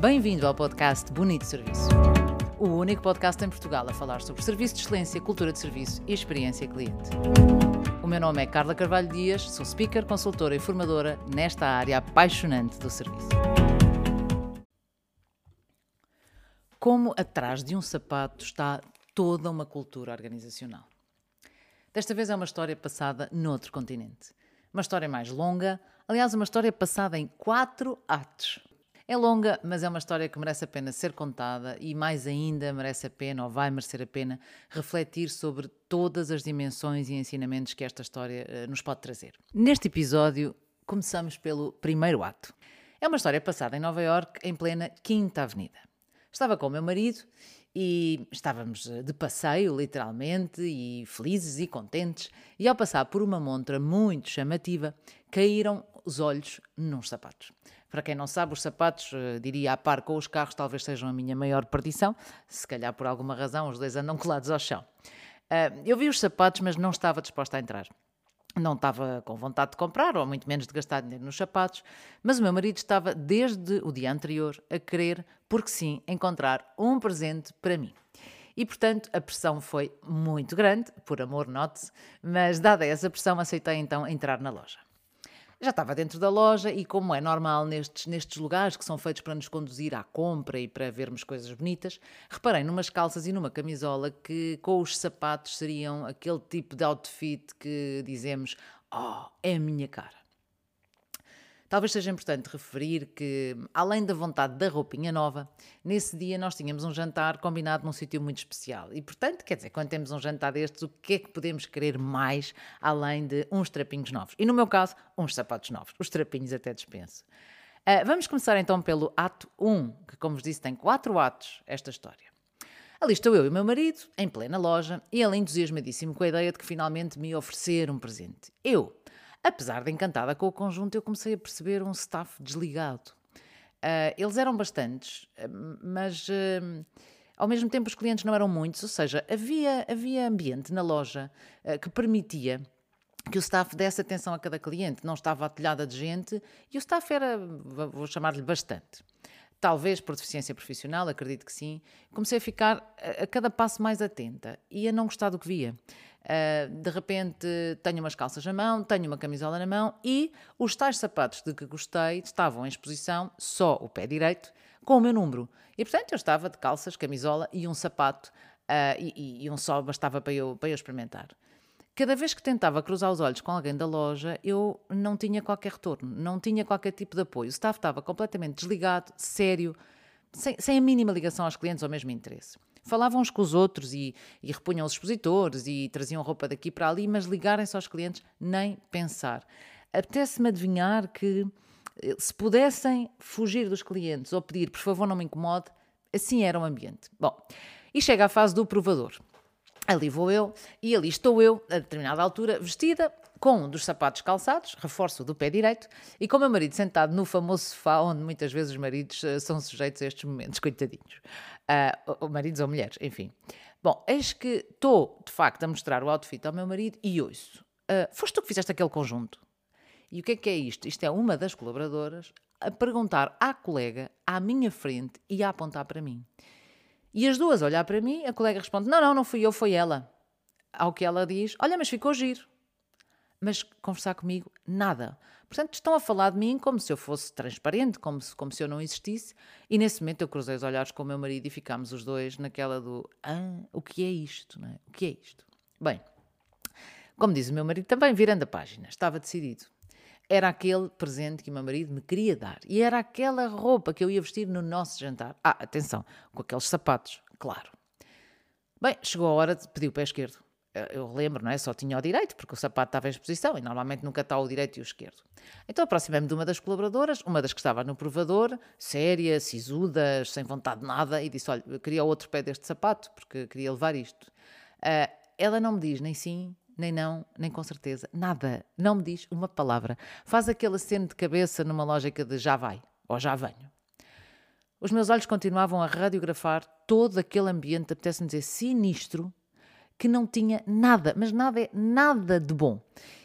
Bem-vindo ao podcast Bonito Serviço. O único podcast em Portugal a falar sobre serviço de excelência, cultura de serviço e experiência cliente. O meu nome é Carla Carvalho Dias, sou speaker, consultora e formadora nesta área apaixonante do serviço. Como atrás de um sapato está toda uma cultura organizacional. Desta vez é uma história passada noutro continente. Uma história mais longa, aliás, uma história passada em quatro atos. É longa, mas é uma história que merece a pena ser contada e, mais ainda, merece a pena, ou vai merecer a pena, refletir sobre todas as dimensões e ensinamentos que esta história uh, nos pode trazer. Neste episódio, começamos pelo primeiro ato. É uma história passada em Nova York, em plena Quinta Avenida. Estava com o meu marido e estávamos eh, de passeio, literalmente, e felizes e contentes, e ao passar por uma montra muito chamativa, caíram os olhos nos sapatos. Para quem não sabe, os sapatos, uh, diria a par com os carros, talvez sejam a minha maior perdição. Se calhar por alguma razão os dois andam colados ao chão. Uh, eu vi os sapatos, mas não estava disposta a entrar. Não estava com vontade de comprar, ou muito menos de gastar dinheiro nos sapatos, mas o meu marido estava, desde o dia anterior, a querer, porque sim, encontrar um presente para mim. E, portanto, a pressão foi muito grande, por amor, note-se, mas dada essa pressão, aceitei então entrar na loja. Já estava dentro da loja e, como é normal nestes, nestes lugares que são feitos para nos conduzir à compra e para vermos coisas bonitas, reparei numas calças e numa camisola que, com os sapatos, seriam aquele tipo de outfit que dizemos: Oh, é a minha cara. Talvez seja importante referir que, além da vontade da roupinha nova, nesse dia nós tínhamos um jantar combinado num sítio muito especial. E, portanto, quer dizer, quando temos um jantar destes, o que é que podemos querer mais além de uns trapinhos novos? E no meu caso, uns sapatos novos. Os trapinhos até dispenso. Uh, vamos começar então pelo ato 1, que, como vos disse, tem quatro atos esta história. Ali estou eu e o meu marido, em plena loja, e ele entusiasmadíssimo com a ideia de que finalmente me oferecer um presente. Eu, Apesar de encantada com o conjunto, eu comecei a perceber um staff desligado. Uh, eles eram bastantes, ah, mas uh, ao mesmo tempo os clientes não eram muitos, ou seja, havia, havia ambiente na loja uh, que permitia que o staff desse atenção a cada cliente, não estava atilhada de gente e o staff era, vou chamar-lhe, bastante. Talvez por deficiência profissional, acredito que sim, comecei a ficar a cada passo mais atenta e a não gostar do que via. Uh, de repente tenho umas calças na mão, tenho uma camisola na mão e os tais sapatos de que gostei estavam em exposição, só o pé direito, com o meu número. E portanto eu estava de calças, camisola e um sapato, uh, e, e, um só bastava para eu, para eu experimentar. Cada vez que tentava cruzar os olhos com alguém da loja, eu não tinha qualquer retorno, não tinha qualquer tipo de apoio. O staff estava completamente desligado, sério, sem, sem a mínima ligação aos clientes ou mesmo interesse. Falavam uns com os outros e, e repunham os expositores e traziam roupa daqui para ali, mas ligarem-se aos clientes, nem pensar. Apetece-me adivinhar que eh, se pudessem fugir dos clientes ou pedir, por favor, não me incomode, assim era o ambiente. Bom, e chega a fase do provador. Ali vou eu e ali estou eu, a determinada altura, vestida com um dos sapatos calçados, reforço do pé direito, e com o meu marido sentado no famoso sofá, onde muitas vezes os maridos uh, são sujeitos a estes momentos, coitadinhos. Uh, maridos ou mulheres, enfim. Bom, eis que estou, de facto, a mostrar o outfit ao meu marido e ouço. Uh, foste tu que fizeste aquele conjunto? E o que é que é isto? Isto é uma das colaboradoras a perguntar à colega, à minha frente, e a apontar para mim. E as duas olhar para mim, a colega responde: Não, não, não fui eu, foi ela. Ao que ela diz: Olha, mas ficou giro mas conversar comigo, nada. Portanto, estão a falar de mim como se eu fosse transparente, como se, como se eu não existisse. E nesse momento eu cruzei os olhares com o meu marido e ficámos os dois naquela do ah, o que é isto? Não é? O que é isto? Bem, como diz o meu marido também, virando a página, estava decidido. Era aquele presente que o meu marido me queria dar. E era aquela roupa que eu ia vestir no nosso jantar. Ah, atenção, com aqueles sapatos, claro. Bem, chegou a hora de pedir o pé esquerdo. Eh, eu lembro, não é? Só tinha o direito, porque o sapato estava em exposição e normalmente nunca está o direito e o esquerdo. Então aproximei-me de uma das colaboradoras, uma das que estava no provador, séria, sisuda, sem vontade de nada, e disse: Olha, eu queria outro pé deste sapato, porque queria levar isto. Uh, ela não me diz nem sim, nem não, nem com certeza, nada. Não me diz uma palavra. Faz aquele aceno de cabeça numa lógica de já vai ou já venho. Os meus olhos continuavam a radiografar todo aquele ambiente, apetece-me dizer, sinistro, que não tinha nada, mas nada é nada de bom.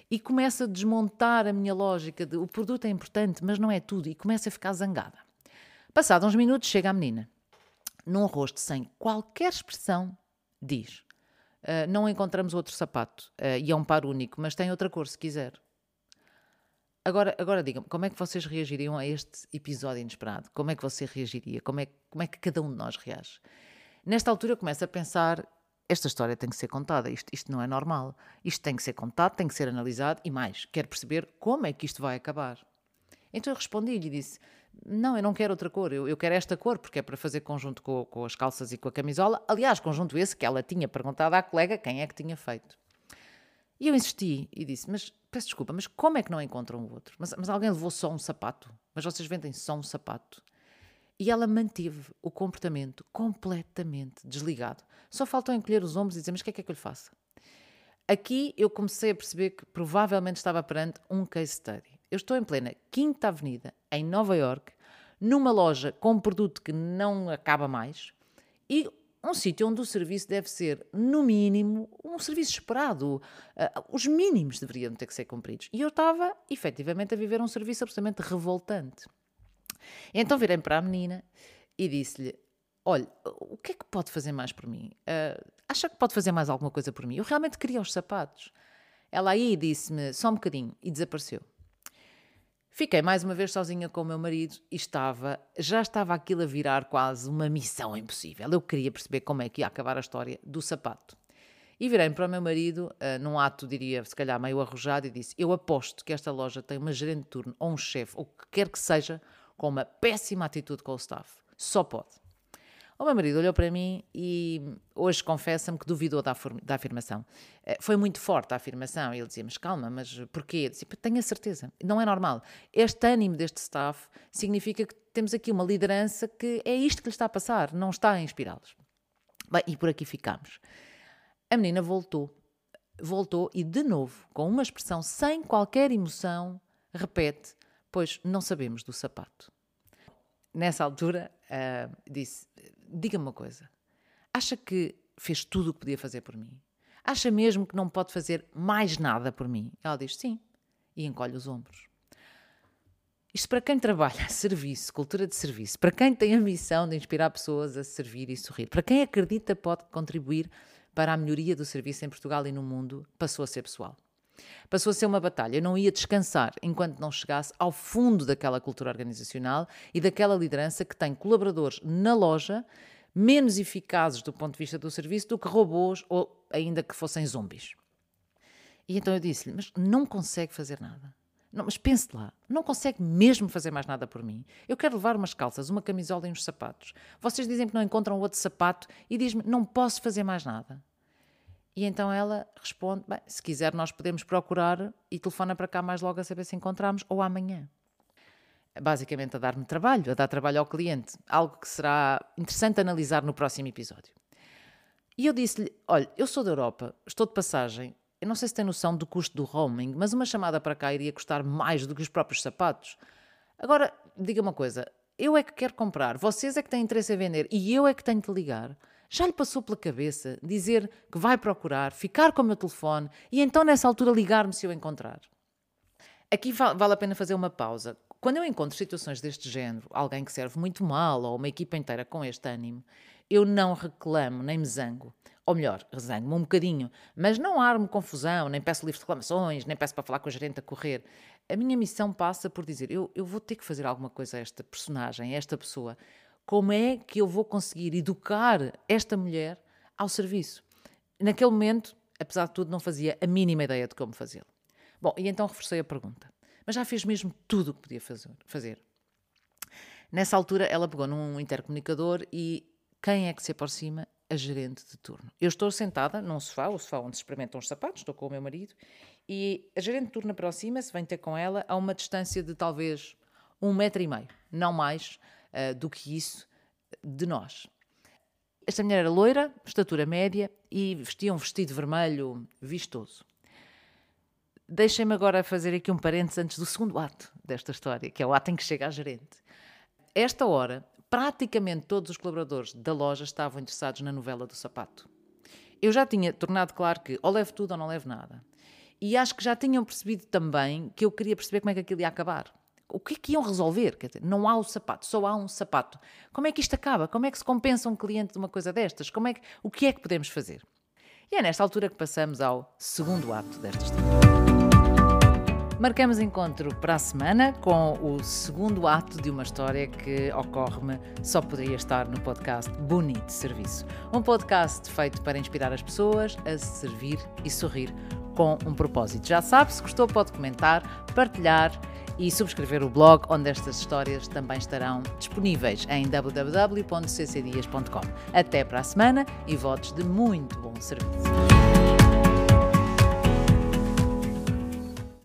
E começa a desmontar a minha lógica de o produto é importante, mas não é tudo, e começa a ficar zangada. Passado uns minutos, chega a menina. Num rosto sem qualquer expressão, diz: uh, Não encontramos outro sapato. Uh, e é um par único, mas tem outra cor se quiser. Agora, agora digam-me, como é que vocês reagiriam a este episódio inesperado? Como é que você reagiria? Como é, como é que cada um de nós reage? Nesta altura eu começo a pensar, esta história tem que ser contada, isto, isto não é normal. Isto tem que ser contado, tem que ser analisado e mais, quero perceber como é que isto vai acabar. Então eu respondi-lhe e disse, não, eu não quero outra cor, eu, eu quero esta cor, porque é para fazer conjunto com, com as calças e com a camisola. Aliás, conjunto esse que ela tinha perguntado à colega quem é que tinha feito. E eu insisti e disse: Mas peço desculpa, mas como é que não encontram o outro? Mas, mas alguém levou só um sapato? Mas vocês vendem só um sapato? E ela manteve o comportamento completamente desligado. Só faltou encolher os ombros e dizer: Mas o que é que é que eu lhe faça? Aqui eu comecei a perceber que provavelmente estava perante um case study. Eu estou em plena Quinta Avenida, em Nova York, numa loja com um produto que não acaba mais e um sítio onde o serviço deve ser, no mínimo, um serviço esperado. Uh, os mínimos deveriam ter que ser cumpridos. E eu estava, efetivamente, a viver um serviço absolutamente revoltante. Então virei para a menina e disse-lhe: Olha, o que é que pode fazer mais por mim? Uh, acha que pode fazer mais alguma coisa por mim? Eu realmente queria os sapatos. Ela aí disse-me só um bocadinho e desapareceu. Fiquei mais uma vez sozinha com o meu marido e estava, já estava aquilo a virar quase uma missão impossível. Eu queria perceber como é que ia acabar a história do sapato. E virei para o meu marido, uh, num ato, diria, se calhar meio arrojado, e disse: Eu aposto que esta loja tem uma gerente de turno ou um chefe, ou o que quer que seja, com uma péssima atitude com o staff. Só pode. O meu marido olhou para mim e hoje confessa-me que duvidou da, da, afirmação. Eh, foi muito forte a afirmação. Ele dizia: Mas calma, mas porquê? Disse, Tenho a certeza, não é normal. Este ânimo deste staff significa que temos aqui uma liderança que é isto que lhe está a passar, não está a inspirá-los. Bem, e por aqui ficamos. A menina voltou, voltou e de novo, com uma expressão sem qualquer emoção, repete: Pois não sabemos do sapato. Nessa altura, uh, disse: diga-me uma coisa. Acha que fez tudo o que podia fazer por mim? Acha mesmo que não pode fazer mais nada por mim? Ela diz sim e encolhe os ombros. Isto para quem trabalha serviço, cultura de serviço, para quem tem a missão de inspirar pessoas a servir e sorrir, para quem acredita pode contribuir para a melhoria do serviço em Portugal e no mundo, passou a ser pessoal. Passou a ser uma batalha. Eu não ia descansar enquanto não chegasse ao fundo daquela cultura organizacional e daquela liderança que tem colaboradores na loja menos eficazes do ponto de vista do serviço do que robôs ou ainda que fossem zombies. E então eu disse-lhe: Mas não consegue fazer nada. Não, mas pense lá, não consegue mesmo fazer mais nada por mim. Eu quero levar umas calças, uma camisola e uns sapatos. Vocês dizem que não encontram outro sapato e diz-me: Não posso fazer mais nada. E então ela responde: Bem, se quiser, nós podemos procurar e telefona para cá mais logo a saber se encontramos ou amanhã. Basicamente, a dar-me trabalho, a dar trabalho ao cliente, algo que será interessante analisar no próximo episódio. E eu disse-lhe: Olha, eu sou da Europa, estou de passagem, eu não sei se tem noção do custo do roaming, mas uma chamada para cá iria custar mais do que os próprios sapatos. Agora, diga uma coisa: eu é que quero comprar, vocês é que têm interesse em vender e eu é que tenho de ligar. Já lhe passou pela cabeça dizer que vai procurar, ficar com o meu telefone e então nessa altura ligar-me se eu encontrar? Aqui vale a pena fazer uma pausa. Quando eu encontro situações deste género, alguém que serve muito mal ou uma equipa inteira com este ânimo, eu não reclamo nem me zango. Ou melhor, zango-me um bocadinho, mas não armo confusão, nem peço livre de reclamações, nem peço para falar com a gerente a correr. A minha missão passa por dizer: eu, eu vou ter que fazer alguma coisa a esta personagem, a esta pessoa, como é que eu vou conseguir educar esta mulher ao serviço? Naquele momento, apesar de tudo, não fazia a mínima ideia de como fazê-lo. Bom, e então reforcei a pergunta. Mas já fez mesmo tudo o que podia fazer. Nessa altura, ela pegou num intercomunicador e quem é que se aproxima? A gerente de turno. Eu estou sentada num sofá, o sofá onde se experimentam os sapatos, estou com o meu marido, e a gerente de turno aproxima-se, vem ter com ela a uma distância de talvez um metro e meio, não mais, uh, do que isso de nós. Esta mulher era loira, estatura média e vestia um vestido vermelho vistoso. Deixem-me agora fazer aqui um parênteses antes do segundo ato desta história, que é o ato em que chega a gerente. Esta hora, praticamente todos os colaboradores da loja estavam interessados na novela do sapato. Eu já tinha tornado claro que ou levo tudo ou não levo nada. E acho que já tinham percebido também que eu queria perceber como é que aquilo ia acabar o que é que iam resolver? Quer dizer, não há o sapato, só há um sapato. Como é que isto acaba? Como é que se compensa um cliente de uma coisa destas? Como é que, o que é que podemos fazer? E é nesta altura que passamos ao segundo ato desta história. Marcamos encontro para a semana com o segundo ato de uma história que ocorre-me só poderia estar no podcast Bonito Serviço. Um podcast feito para inspirar as pessoas a se servir e sorrir com um propósito. Já sabe, se gostou, pode comentar, partilhar e subscrever o blog, onde estas histórias também estarão disponíveis em www.ccdias.com. Até para a semana e votos de muito bom serviço.